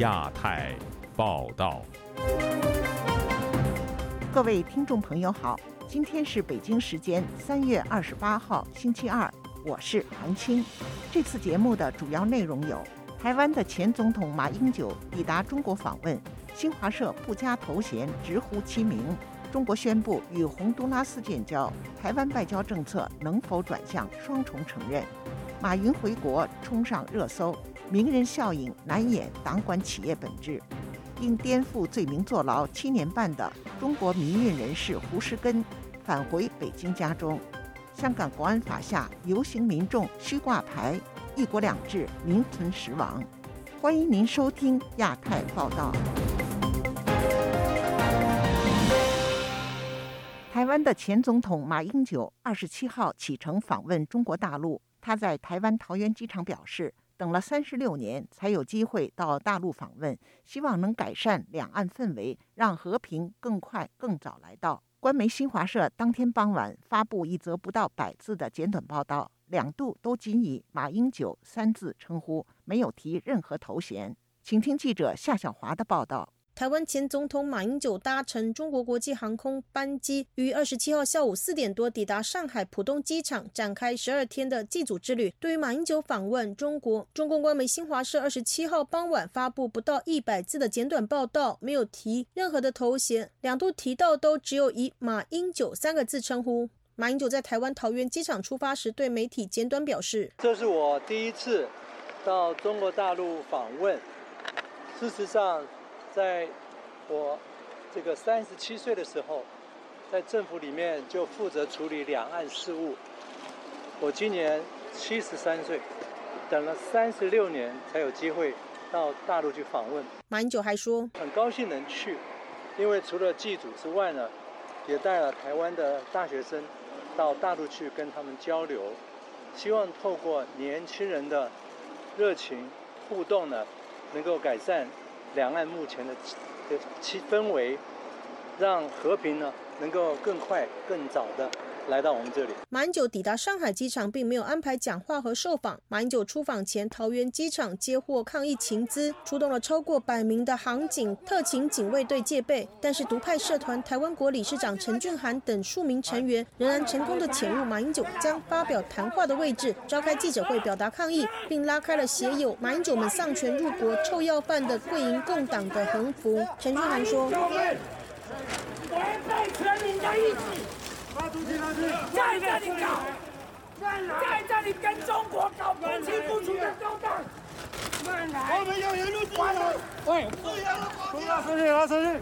亚太报道。各位听众朋友好，今天是北京时间三月二十八号星期二，我是韩青。这次节目的主要内容有：台湾的前总统马英九抵达中国访问，新华社不加头衔，直呼其名。中国宣布与洪都拉斯建交，台湾外交政策能否转向双重承认？马云回国冲上热搜，名人效应难掩党管企业本质。因颠覆罪名坐牢七年半的中国民运人士胡石根返回北京家中。香港国安法下，游行民众需挂牌，一国两制名存实亡。欢迎您收听亚太报道。台湾的前总统马英九二十七号启程访问中国大陆。他在台湾桃园机场表示，等了三十六年才有机会到大陆访问，希望能改善两岸氛围，让和平更快更早来到。官媒新华社当天傍晚发布一则不到百字的简短报道，两度都仅以马英九三字称呼，没有提任何头衔。请听记者夏小华的报道。台湾前总统马英九搭乘中国国际航空班机，于二十七号下午四点多抵达上海浦东机场，展开十二天的祭祖之旅。对于马英九访问中国，中共官媒新华社二十七号傍晚发布不到一百字的简短报道，没有提任何的头衔，两度提到都只有以马英九三个字称呼。马英九在台湾桃园机场出发时，对媒体简短表示：“这是我第一次到中国大陆访问，事实上。”在我这个三十七岁的时候，在政府里面就负责处理两岸事务。我今年七十三岁，等了三十六年才有机会到大陆去访问。马英九还说，很高兴能去，因为除了祭祖之外呢，也带了台湾的大学生到大陆去跟他们交流，希望透过年轻人的热情互动呢，能够改善。两岸目前的气氛围，让和平呢能够更快、更早的。来到我们这里，马英九抵达上海机场，并没有安排讲话和受访。马英九出访前，桃园机场接获抗议情资，出动了超过百名的航警、特勤警卫队戒备。但是，独派社团台湾国理事长陈俊涵等数名成员仍然成功的潜入马英九将发表谈话的位置，召开记者会表达抗议，并拉开了写有“马英九们丧权入国、臭要饭”的贵营共党的横幅。陈俊涵说：“违背全民的意志。”在这里搞，在这里跟中国搞不清不楚的勾当。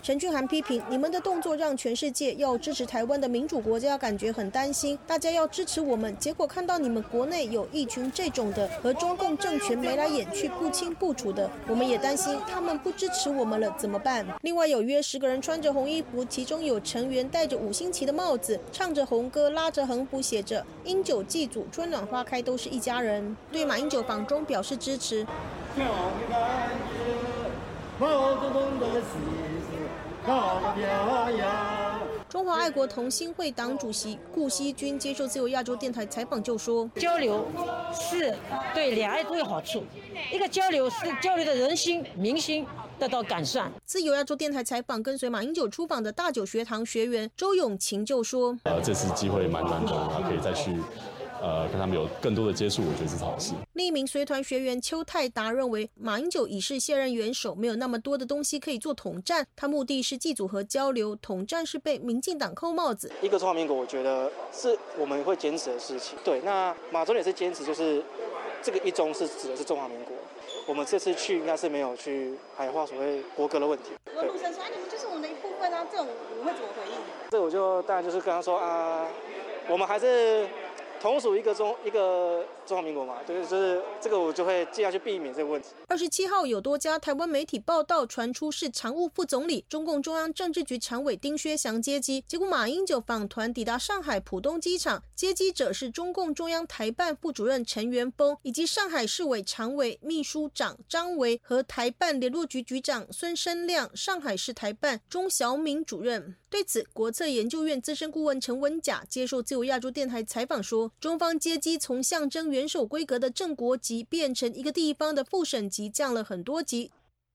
陈俊涵批评你们的动作让全世界要支持台湾的民主国家感觉很担心，大家要支持我们，结果看到你们国内有一群这种的和中共政权眉来眼去、不清不楚的，我们也担心他们不支持我们了怎么办？另外有约十个人穿着红衣服，其中有成员戴着五星旗的帽子，唱着红歌，拉着横幅写着“英九祭祖，春暖花开，都是一家人”，对马英九访中表示支持。中华爱国同心会党主席顾锡军接受自由亚洲电台采访就说：“交流是对两岸都有好处，一个交流是交流的人心民心得到改善。”自由亚洲电台采访跟随马英九出访的大九学堂学员周永琴就说：“呃，这次机会蛮难得的，可以再去。”呃，跟他们有更多的接触，我觉得是好事。另一名随团学员邱泰达认为，马英九已是卸任元首，没有那么多的东西可以做统战。他目的是祭祖和交流，统战是被民进党扣帽子。一个中华民国，我觉得是我们会坚持的事情。对，那马总也是坚持，就是这个一中是指的是中华民国。我们这次去应该是没有去海化所谓国歌的问题。我鲁生说：“你们就是我们的一部分啊！”这种你会怎么回应？这我就当然就是跟他说啊，我们还是。同属一个中一个中华民国嘛，对，就是这个我就会尽量去避免这个问题。二十七号有多家台湾媒体报道传出是常务副总理、中共中央政治局常委丁薛祥接机，结果马英九访团抵达上海浦东机场，接机者是中共中央台办副主任陈元峰，以及上海市委常委秘书长张维和台办联络局局长孙生亮，上海市台办钟小敏主任。对此，国策研究院资深顾问陈文甲接受自由亚洲电台采访说，中方接机从象征元首规格的正国级变成一个地方的副省级，降了很多级。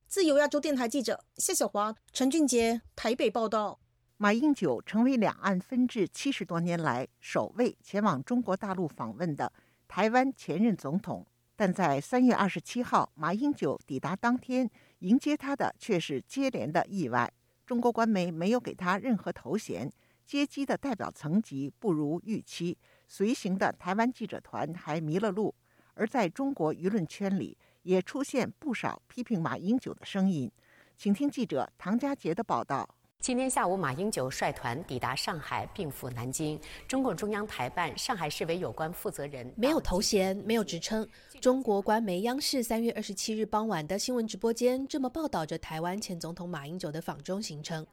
自由亚洲电台记者谢小华、陈俊杰台北报道。马英九成为两岸分治七十多年来首位前往中国大陆访问的台湾前任总统。但在三月二十七号，马英九抵达当天，迎接他的却是接连的意外。中国官媒没有给他任何头衔，接机的代表层级不如预期，随行的台湾记者团还迷了路。而在中国舆论圈里，也出现不少批评马英九的声音。请听记者唐佳杰的报道。今天下午，马英九率团抵达上海，并赴南京。中共中央台办、上海市委有关负责人没有头衔，没有职称。中国官媒央视三月二十七日傍晚的新闻直播间这么报道着台湾前总统马英九的访中行程：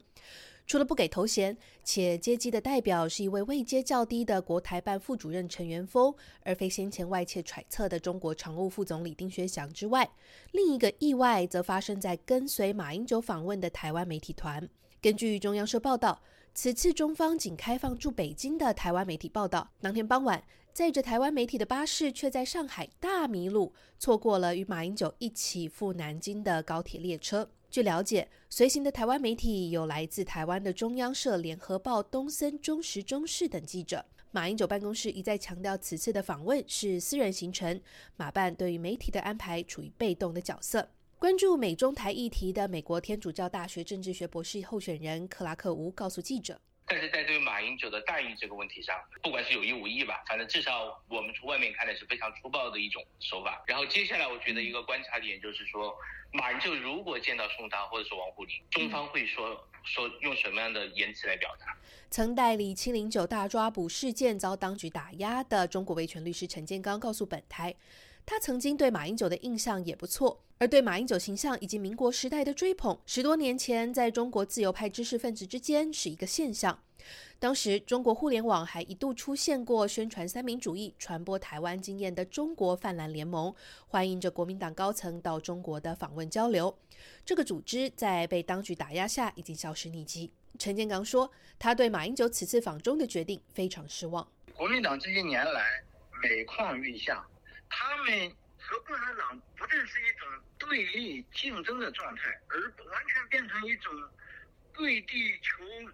除了不给头衔，且接机的代表是一位位阶较低的国台办副主任陈元峰，而非先前外界揣测的中国常务副总理丁薛祥之外，另一个意外则发生在跟随马英九访问的台湾媒体团。根据中央社报道，此次中方仅开放驻北京的台湾媒体报道，当天傍晚，载着台湾媒体的巴士却在上海大迷路，错过了与马英九一起赴南京的高铁列车。据了解，随行的台湾媒体有来自台湾的中央社、联合报、东森、中时、中视等记者。马英九办公室一再强调，此次的访问是私人行程，马办对于媒体的安排处于被动的角色。关注美中台议题的美国天主教大学政治学博士候选人克拉克吴告诉记者：“但是在对马英九的待遇这个问题上，不管是有意无意吧，反正至少我们从外面看来是非常粗暴的一种手法。然后接下来，我觉得一个观察点就是说，马英九如果见到宋涛或者是王沪宁，中方会说说用什么样的言辞来表达？”曾代理七零九大抓捕事件遭当局打压的中国维权律师陈建刚告诉本台。他曾经对马英九的印象也不错，而对马英九形象以及民国时代的追捧，十多年前在中国自由派知识分子之间是一个现象。当时中国互联网还一度出现过宣传三民主义、传播台湾经验的中国泛蓝联盟，欢迎着国民党高层到中国的访问交流。这个组织在被当局打压下已经消失匿迹。陈建刚说，他对马英九此次访中的决定非常失望。国民党这些年来每况愈下。他们和共产党不再是一种对立竞争的状态，而完全变成一种跪地求呃，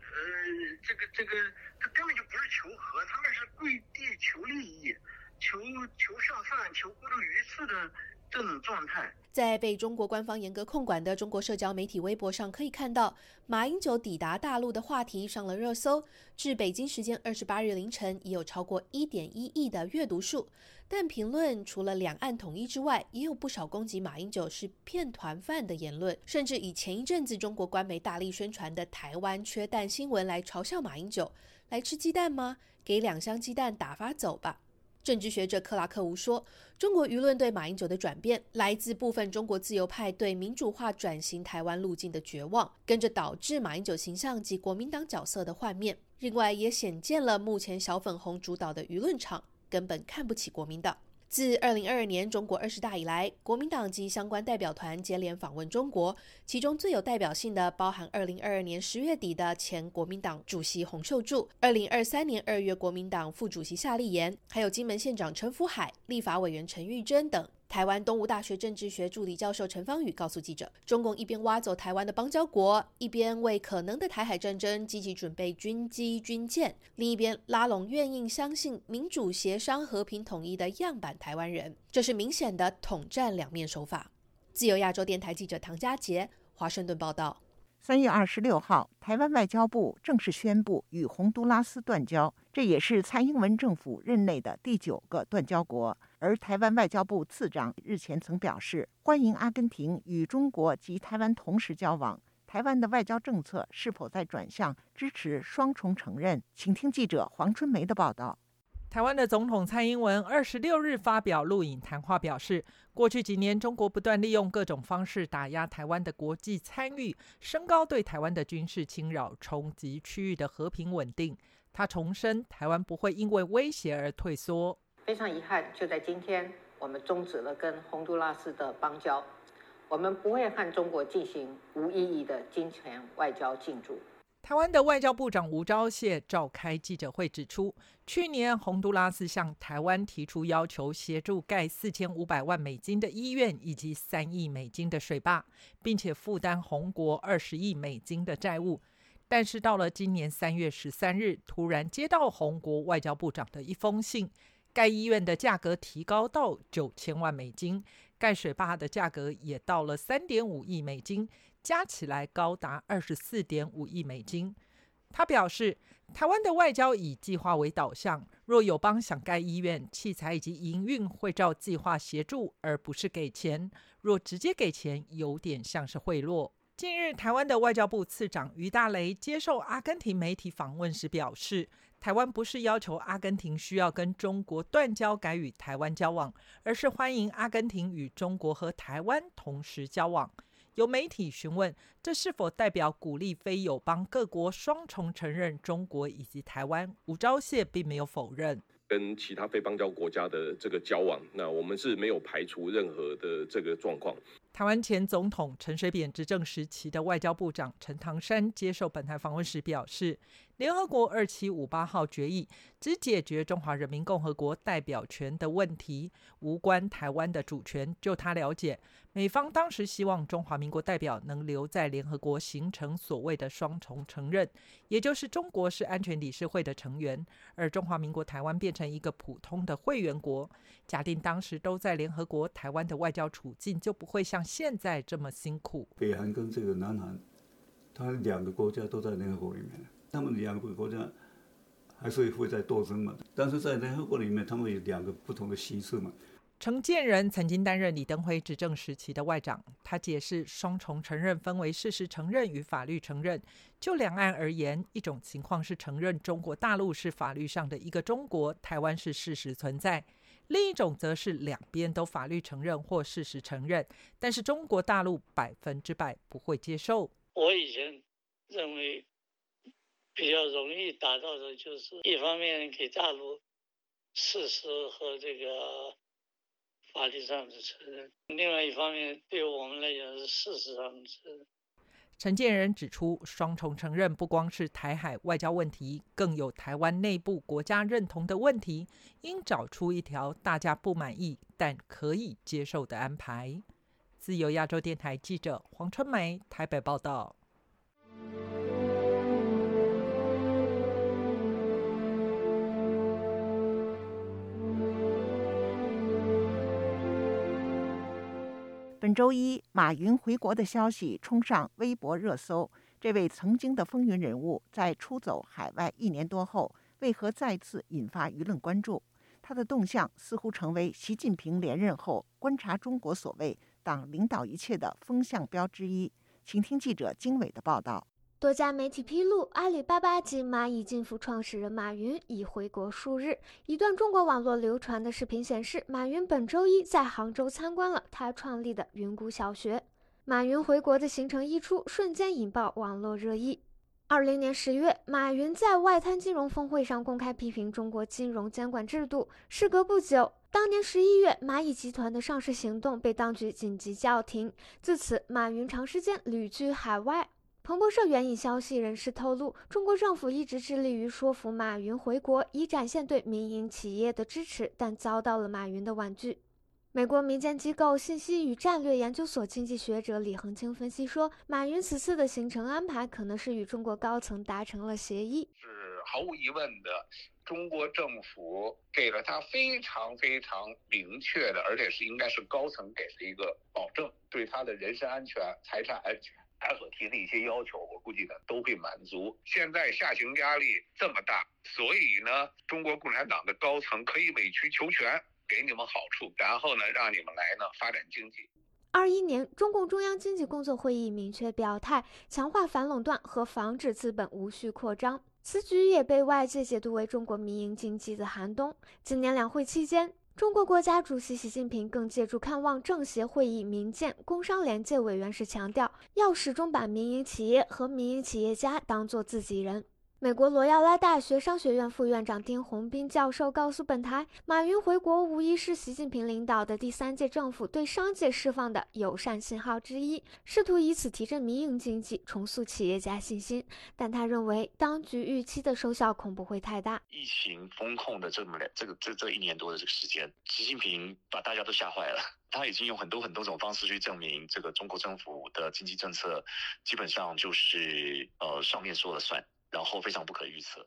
这个这个，他根本就不是求和，他们是跪地求利益，求求上上，求孤注鱼刺的这种状态。在被中国官方严格控管的中国社交媒体微博上，可以看到马英九抵达大陆的话题上了热搜。至北京时间二十八日凌晨，已有超过一点一亿的阅读数。但评论除了两岸统一之外，也有不少攻击马英九是骗团犯的言论，甚至以前一阵子中国官媒大力宣传的台湾缺蛋新闻来嘲笑马英九：来吃鸡蛋吗？给两箱鸡蛋打发走吧。政治学者克拉克吴说：“中国舆论对马英九的转变，来自部分中国自由派对民主化转型台湾路径的绝望，跟着导致马英九形象及国民党角色的幻灭。另外，也显见了目前小粉红主导的舆论场根本看不起国民党。”自二零二二年中国二十大以来，国民党及相关代表团接连访问中国，其中最有代表性的包含二零二二年十月底的前国民党主席洪秀柱，二零二三年二月国民党副主席夏立言，还有金门县长陈福海、立法委员陈玉珍等。台湾东吴大学政治学助理教授陈芳宇告诉记者：“中共一边挖走台湾的邦交国，一边为可能的台海战争积极准备军机军舰；另一边拉拢愿意相信民主协商、和平统一的样板台湾人，这是明显的统战两面手法。”自由亚洲电台记者唐佳杰，华盛顿报道。三月二十六号，台湾外交部正式宣布与洪都拉斯断交，这也是蔡英文政府任内的第九个断交国。而台湾外交部次长日前曾表示，欢迎阿根廷与中国及台湾同时交往。台湾的外交政策是否在转向支持双重承认？请听记者黄春梅的报道。台湾的总统蔡英文二十六日发表录影谈话，表示，过去几年中国不断利用各种方式打压台湾的国际参与，升高对台湾的军事侵扰，冲击区域的和平稳定。他重申，台湾不会因为威胁而退缩。非常遗憾，就在今天，我们终止了跟洪都拉斯的邦交，我们不会和中国进行无意义的金钱外交进驻。台湾的外交部长吴钊燮召开记者会指出，去年洪都拉斯向台湾提出要求，协助盖四千五百万美金的医院以及三亿美金的水坝，并且负担洪国二十亿美金的债务。但是到了今年三月十三日，突然接到洪国外交部长的一封信，盖医院的价格提高到九千万美金，盖水坝的价格也到了三点五亿美金。加起来高达二十四点五亿美金。他表示，台湾的外交以计划为导向，若友邦想盖医院、器材以及营运，会照计划协助，而不是给钱。若直接给钱，有点像是贿赂。近日，台湾的外交部次长于大雷接受阿根廷媒体访问时表示，台湾不是要求阿根廷需要跟中国断交，改与台湾交往，而是欢迎阿根廷与中国和台湾同时交往。有媒体询问，这是否代表鼓励非友邦各国双重承认中国以及台湾？吴钊燮并没有否认。跟其他非邦交国家的这个交往，那我们是没有排除任何的这个状况。台湾前总统陈水扁执政时期的外交部长陈唐山接受本台访问时表示。联合国二七五八号决议只解决中华人民共和国代表权的问题，无关台湾的主权。就他了解，美方当时希望中华民国代表能留在联合国，形成所谓的双重承认，也就是中国是安全理事会的成员，而中华民国台湾变成一个普通的会员国。假定当时都在联合国，台湾的外交处境就不会像现在这么辛苦。北韩跟这个南韩，它两个国家都在联合国里面。他们两个国家还是会在斗争嘛？但是在联合国里面，他们有两个不同的形式嘛。陈建仁曾经担任李登辉执政时期的外长，他解释双重承认分为事实承认与法律承认。就两岸而言，一种情况是承认中国大陆是法律上的一个中国，台湾是事实存在；另一种则是两边都法律承认或事实承认，但是中国大陆百分之百不会接受。我以前认为。比较容易达到的就是，一方面给大陆事实和这个法律上的承认，另外一方面对我们来讲是事实上的承认。陈建仁指出，双重承认不光是台海外交问题，更有台湾内部国家认同的问题，应找出一条大家不满意但可以接受的安排。自由亚洲电台记者黄春梅台北报道。本周一，马云回国的消息冲上微博热搜。这位曾经的风云人物，在出走海外一年多后，为何再次引发舆论关注？他的动向似乎成为习近平连任后观察中国所谓“党领导一切”的风向标之一。请听记者经纬的报道。多家媒体披露，阿里巴巴及蚂蚁金服创始人马云已回国数日。一段中国网络流传的视频显示，马云本周一在杭州参观了他创立的云谷小学。马云回国的行程一出，瞬间引爆网络热议。二零年十月，马云在外滩金融峰会上公开批评中国金融监管制度。事隔不久，当年十一月，蚂蚁集团的上市行动被当局紧急叫停。自此，马云长时间旅居海外。彭博社援引消息人士透露，中国政府一直致力于说服马云回国，以展现对民营企业的支持，但遭到了马云的婉拒。美国民间机构信息与战略研究所经济学者李恒清分析说，马云此次的行程安排可能是与中国高层达成了协议。是毫无疑问的，中国政府给了他非常非常明确的，而且是应该是高层给的一个保证，对他的人身安全、财产安全。他所提的一些要求，我估计呢都会满足。现在下行压力这么大，所以呢，中国共产党的高层可以委曲求全，给你们好处，然后呢，让你们来呢发展经济。二一年，中共中央经济工作会议明确表态，强化反垄断和防止资本无序扩张。此举也被外界解读为中国民营经济的寒冬。今年两会期间。中国国家主席习近平更借助看望政协会议民建工商联界委员时强调，要始终把民营企业和民营企业家当作自己人。美国罗耀拉大学商学院副院长丁宏斌教授告诉本台，马云回国无疑是习近平领导的第三届政府对商界释放的友善信号之一，试图以此提振民营经济，重塑企业家信心。但他认为，当局预期的收效恐不会太大。疫情风控的这么两这个这这一年多的这个时间，习近平把大家都吓坏了。他已经用很多很多种方式去证明，这个中国政府的经济政策基本上就是呃上面说了算。然后非常不可预测。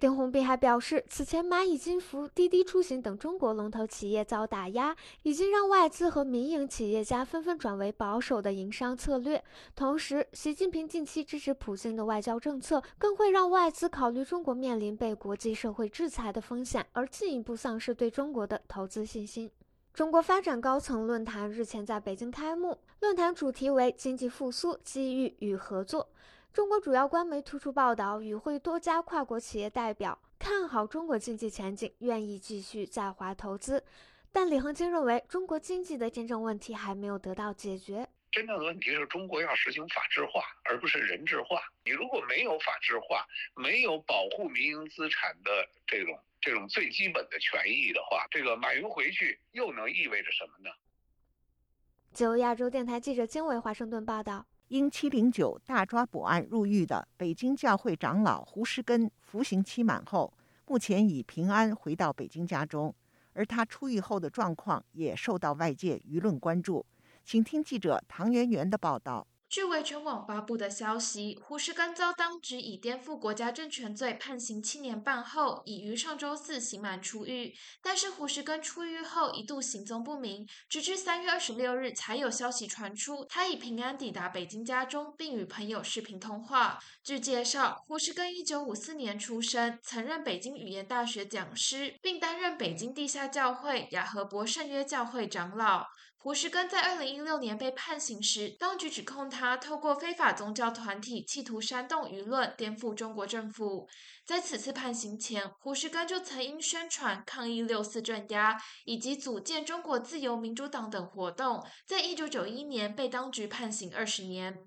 丁宏斌还表示，此前蚂蚁金服、滴滴出行等中国龙头企业遭打压，已经让外资和民营企业家纷纷转为保守的营商策略。同时，习近平近期支持普京的外交政策，更会让外资考虑中国面临被国际社会制裁的风险，而进一步丧失对中国的投资信心。中国发展高层论坛日前在北京开幕，论坛主题为“经济复苏、机遇与合作”。中国主要官媒突出报道，与会多家跨国企业代表看好中国经济前景，愿意继续在华投资。但李恒清认为，中国经济的真正问题还没有得到解决。真正的问题是中国要实行法治化，而不是人治化。你如果没有法治化，没有保护民营资产的这种这种最基本的权益的话，这个马云回去又能意味着什么呢？自由亚洲电台记者经纬华盛顿报道。因七零九大抓捕案入狱的北京教会长老胡石根，服刑期满后，目前已平安回到北京家中，而他出狱后的状况也受到外界舆论关注。请听记者唐媛媛的报道。据维权网发布的消息，胡适根遭当局以颠覆国家政权罪判刑七年半后，已于上周四刑满出狱。但是胡适根出狱后一度行踪不明，直至三月二十六日才有消息传出，他已平安抵达北京家中，并与朋友视频通话。据介绍，胡适根一九五四年出生，曾任北京语言大学讲师，并担任北京地下教会雅和伯圣约教会长老。胡石根在二零一六年被判刑时，当局指控他透过非法宗教团体企图煽动舆论，颠覆中国政府。在此次判刑前，胡石根就曾因宣传抗议六四镇压以及组建中国自由民主党等活动，在一九九一年被当局判刑二十年。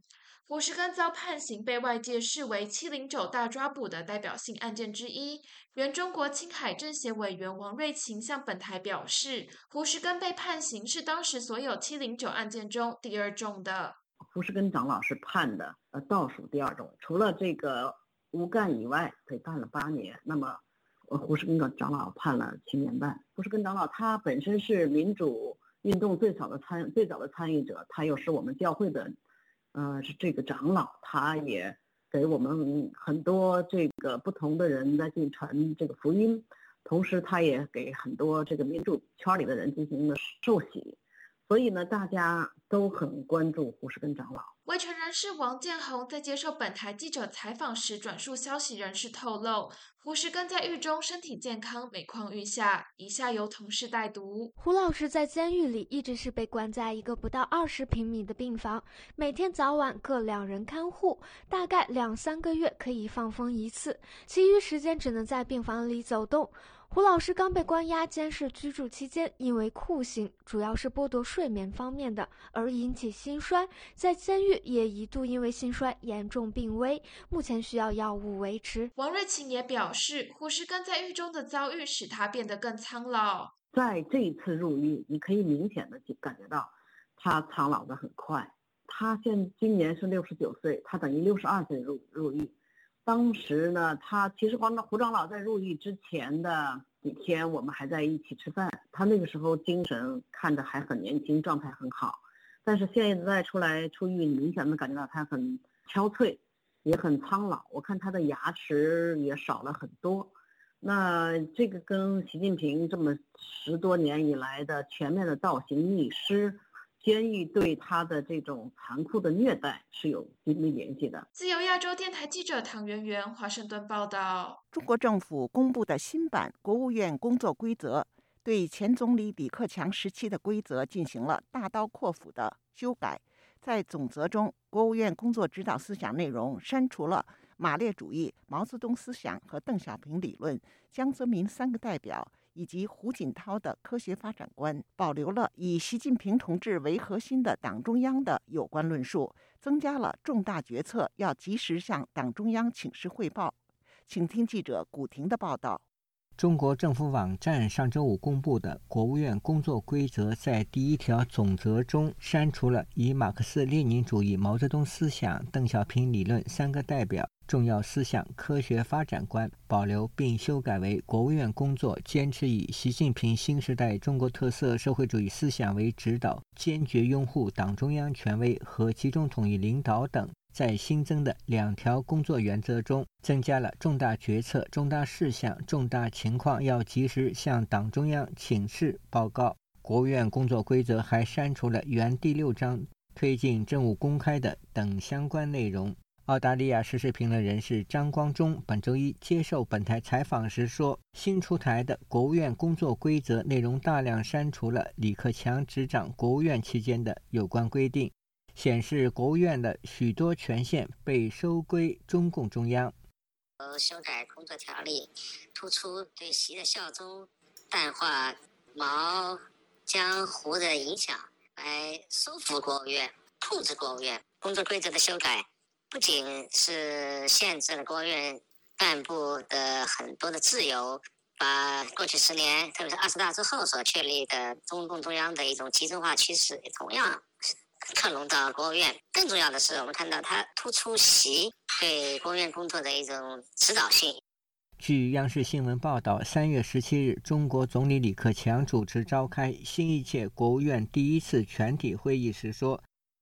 胡石根遭判刑，被外界视为“七零九大抓捕”的代表性案件之一。原中国青海政协委员王瑞琴向本台表示，胡石根被判刑是当时所有“七零九”案件中第二重的。胡石根长老是判的呃倒数第二重，除了这个吴干以外，被判了八年。那么，胡石根的长老判了七年半。胡石根长老他本身是民主运动最早的参最早的参与者，他又是我们教会的。呃，是这个长老，他也给我们很多这个不同的人在进传这个福音，同时他也给很多这个民主圈里的人进行了受洗，所以呢，大家都很关注胡适根长老。是王建宏在接受本台记者采访时转述消息人士透露，胡石根在狱中身体健康，每况愈下。以下由同事代读：胡老师在监狱里一直是被关在一个不到二十平米的病房，每天早晚各两人看护，大概两三个月可以放风一次，其余时间只能在病房里走动。胡老师刚被关押监视居住期间，因为酷刑，主要是剥夺睡眠方面的，而引起心衰，在监狱也一度因为心衰严重病危，目前需要药物维持。王瑞琴也表示，胡石根在狱中的遭遇使他变得更苍老。在这一次入狱，你可以明显的感觉到，他苍老的很快。他现今年是六十九岁，他等于六十二岁入入狱。当时呢，他其实黄胡长老在入狱之前的几天，我们还在一起吃饭。他那个时候精神看着还很年轻，状态很好。但是现在出来出狱，你明显能感觉到他很憔悴，也很苍老。我看他的牙齿也少了很多。那这个跟习近平这么十多年以来的全面的倒行逆施。监狱对他的这种残酷的虐待是有紧密联系的。自由亚洲电台记者唐媛媛华盛顿报道：中国政府公布的新版国务院工作规则，对前总理李克强时期的规则进行了大刀阔斧的修改。在总则中，国务院工作指导思想内容删除了马列主义、毛泽东思想和邓小平理论、江泽民三个代表。以及胡锦涛的科学发展观，保留了以习近平同志为核心的党中央的有关论述，增加了重大决策要及时向党中央请示汇报，请听记者古婷的报道。中国政府网站上周五公布的国务院工作规则，在第一条总则中删除了以马克思列宁主义、毛泽东思想、邓小平理论三个代表重要思想科学发展观，保留并修改为国务院工作坚持以习近平新时代中国特色社会主义思想为指导，坚决拥护党中央权威和集中统一领导等。在新增的两条工作原则中，增加了重大决策、重大事项、重大情况要及时向党中央请示报告。国务院工作规则还删除了原第六章推进政务公开的等相关内容。澳大利亚时事评论人士张光忠本周一接受本台采访时说：“新出台的国务院工作规则内容大量删除了李克强执掌国务院期间的有关规定。”显示国务院的许多权限被收归中共中央。呃，修改工作条例，突出对习的效忠，淡化毛、江、胡的影响，来收服国务院、控制国务院。工作规则的修改，不仅是限制了国务院干部的很多的自由，把过去十年，特别是二十大之后所确立的中共中央的一种集中化趋势，也同样。克隆到国务院，更重要的是，我们看到它突出习对国务院工作的一种指导性。据央视新闻报道，三月十七日，中国总理李克强主持召开新一届国务院第一次全体会议时说：“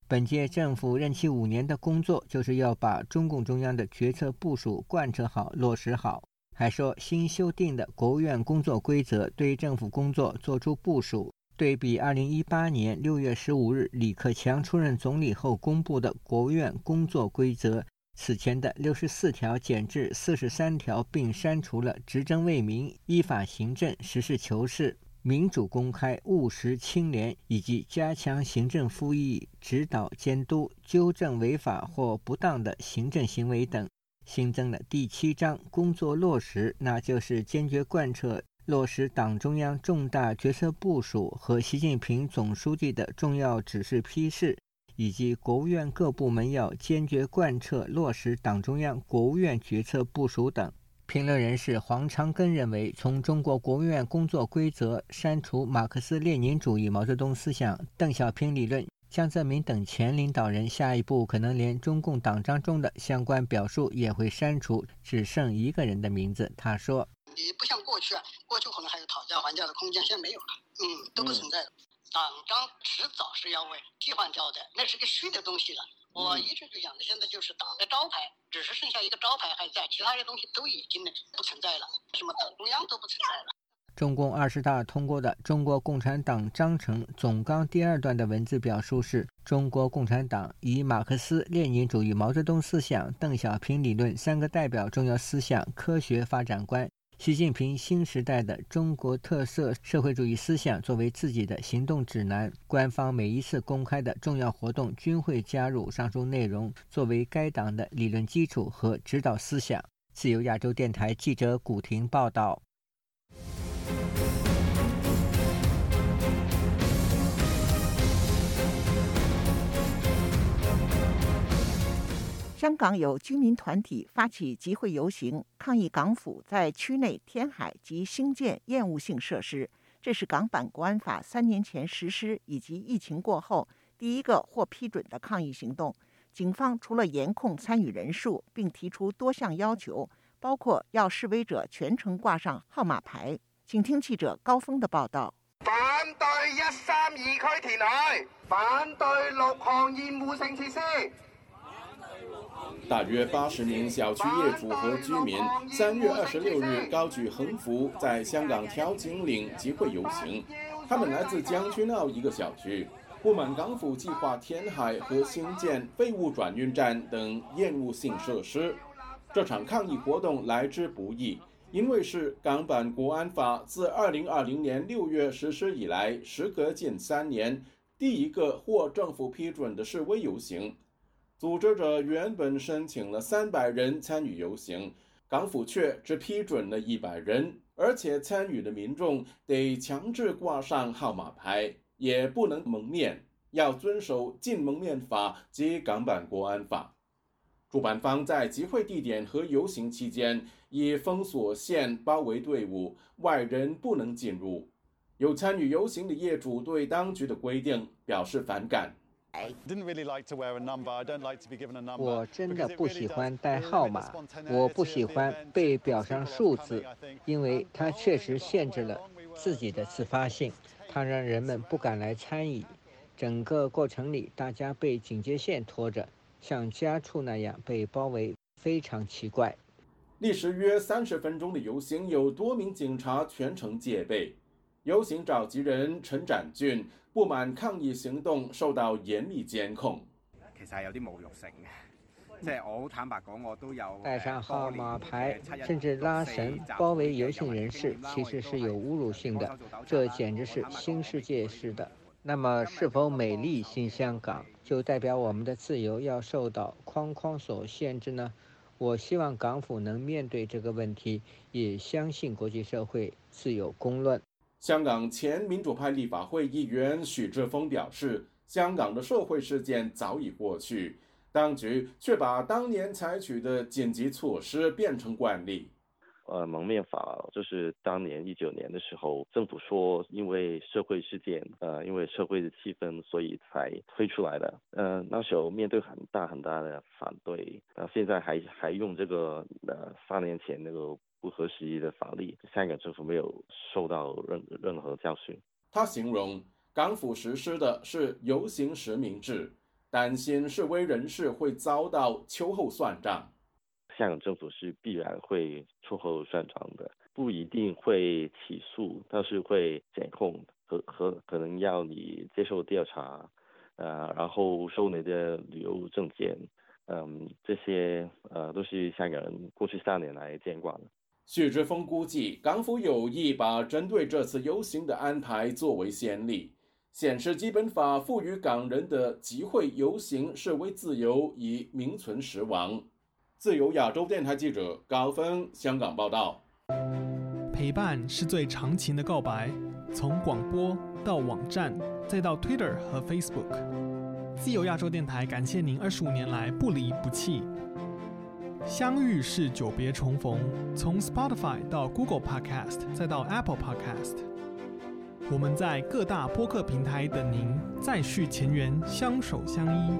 本届政府任期五年的工作，就是要把中共中央的决策部署贯彻好、落实好。”还说，新修订的国务院工作规则对政府工作作出部署。对比二零一八年六月十五日李克强出任总理后公布的国务院工作规则，此前的六十四条减至四十三条，并删除了执政为民、依法行政、实事求是、民主公开、务实清廉，以及加强行政复议、指导监督、纠正违法或不当的行政行为等，新增了第七章工作落实，那就是坚决贯彻。落实党中央重大决策部署和习近平总书记的重要指示批示，以及国务院各部门要坚决贯彻落实党中央、国务院决策部署等。评论人士黄长根认为，从中国国务院工作规则删除马克思列宁主义、毛泽东思想、邓小平理论、江泽民等前领导人，下一步可能连中共党章中的相关表述也会删除，只剩一个人的名字。他说。你不像过去啊，过去可能还有讨价还价的空间，现在没有了，嗯，都不存在了。党章迟早是要为替换掉的，那是个虚的东西了。我一直就讲的，现在就是党的招牌，只是剩下一个招牌还在，其他的东西都已经呢不存在了，什么党中央都不存在了。中共二十大通过的《中国共产党章程总纲》第二段的文字表述是：中国共产党以马克思列宁主义、毛泽东思想、邓小平理论三个代表重要思想科学发展观。习近平新时代的中国特色社会主义思想作为自己的行动指南，官方每一次公开的重要活动均会加入上述内容，作为该党的理论基础和指导思想。自由亚洲电台记者古婷报道。香港有居民团体发起集会游行，抗议港府在区内填海及兴建厌恶性设施。这是港版国安法三年前实施以及疫情过后第一个获批准的抗议行动。警方除了严控参与人数，并提出多项要求，包括要示威者全程挂上号码牌。请听记者高峰的报道：反对一三二区填海，反对六项厌恶性设施。大约八十名小区业主和居民三月二十六日高举横幅，在香港调景岭集会游行。他们来自将军澳一个小区，不满港府计划填海和兴建废物转运站等厌恶性设施。这场抗议活动来之不易，因为是港版国安法自二零二零年六月实施以来，时隔近三年第一个获政府批准的示威游行。组织者原本申请了三百人参与游行，港府却只批准了一百人，而且参与的民众得强制挂上号码牌，也不能蒙面，要遵守禁蒙面法及港版国安法。主办方在集会地点和游行期间以封锁线包围队伍，外人不能进入。有参与游行的业主对当局的规定表示反感。我真的不喜欢带号码，我不喜欢被表上数字，因为它确实限制了自己的自发性，它让人们不敢来参与。整个过程里，大家被警戒线拖着。像家畜那样被包围，非常奇怪。历时约三十分钟的游行，有多名警察全程戒备。游行召集人陈展俊不满抗议行动受到严厉监控。其实有啲侮辱性嘅，即系我好坦白讲，我都有带上号码牌，甚至拉绳包围游行人士，其实是有侮辱性的。这简直是新世界式的。那么，是否美丽新香港就代表我们的自由要受到框框所限制呢？我希望港府能面对这个问题，也相信国际社会自有公论。香港前民主派立法会议员许志峰表示，香港的社会事件早已过去，当局却把当年采取的紧急措施变成惯例。呃，蒙面法就是当年一九年的时候，政府说因为社会事件，呃，因为社会的气氛，所以才推出来的。呃，那时候面对很大很大的反对，呃，现在还还用这个呃三年前那个不合时宜的法律，香港政府没有受到任任何教训。他形容港府实施的是游行实名制，担心示威人士会遭到秋后算账。香港政府是必然会秋后算账的，不一定会起诉，但是会检控和和可能要你接受调查，呃，然后收你的旅游证件，嗯，这些呃都是香港人过去三年来见惯的。许志峰估计，港府有意把针对这次游行的安排作为先例，显示基本法赋予港人的集会、游行、示威自由已名存实亡。自由亚洲电台记者高峰香港报道。陪伴是最长情的告白，从广播到网站，再到 Twitter 和 Facebook。自由亚洲电台感谢您二十五年来不离不弃。相遇是久别重逢，从 Spotify 到 Google Podcast，再到 Apple Podcast，我们在各大播客平台等您，再续前缘，相守相依。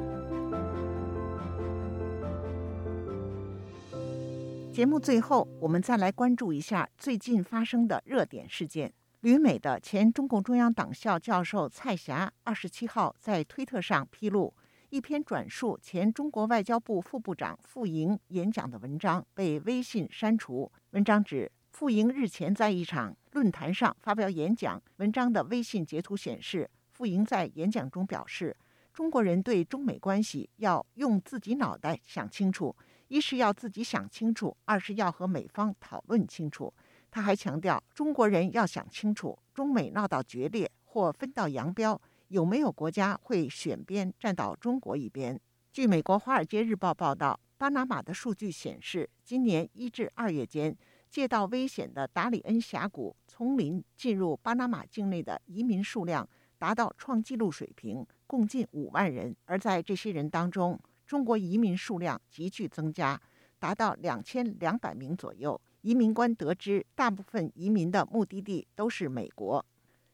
节目最后，我们再来关注一下最近发生的热点事件。旅美的前中共中央党校教授蔡霞二十七号在推特上披露，一篇转述前中国外交部副部长傅莹演讲的文章被微信删除。文章指，傅莹日前在一场论坛上发表演讲，文章的微信截图显示，傅莹在演讲中表示，中国人对中美关系要用自己脑袋想清楚。一是要自己想清楚，二是要和美方讨论清楚。他还强调，中国人要想清楚，中美闹到决裂或分道扬镳，有没有国家会选边站到中国一边？据美国《华尔街日报》报道，巴拿马的数据显示，今年一至二月间，借道危险的达里恩峡谷丛林进入巴拿马境内的移民数量达到创纪录水平，共近五万人。而在这些人当中，中国移民数量急剧增加，达到两千两百名左右。移民官得知，大部分移民的目的地都是美国。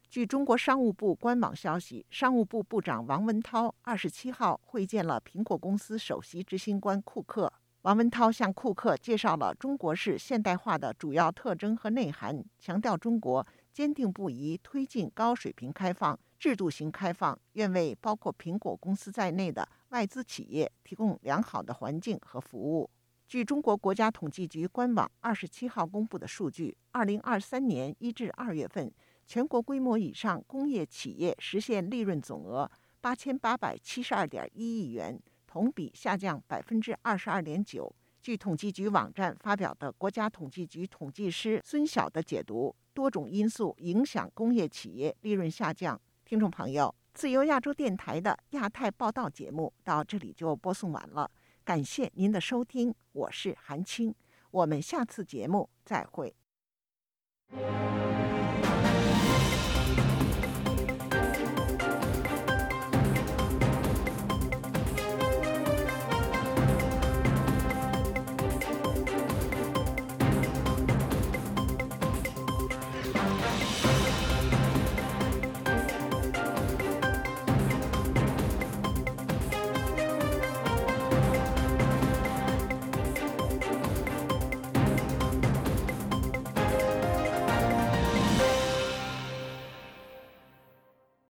据中国商务部官网消息，商务部部长王文涛二十七号会见了苹果公司首席执行官库克。王文涛向库克介绍了中国式现代化的主要特征和内涵，强调中国坚定不移推进高水平开放、制度型开放，愿为包括苹果公司在内的。外资企业提供良好的环境和服务。据中国国家统计局官网二十七号公布的数据，二零二三年一至二月份，全国规模以上工业企业实现利润总额八千八百七十二点一亿元，同比下降百分之二十二点九。据统计局网站发表的国家统计局统计师孙晓的解读，多种因素影响工业企业利润下降。听众朋友。自由亚洲电台的亚太报道节目到这里就播送完了，感谢您的收听，我是韩青，我们下次节目再会。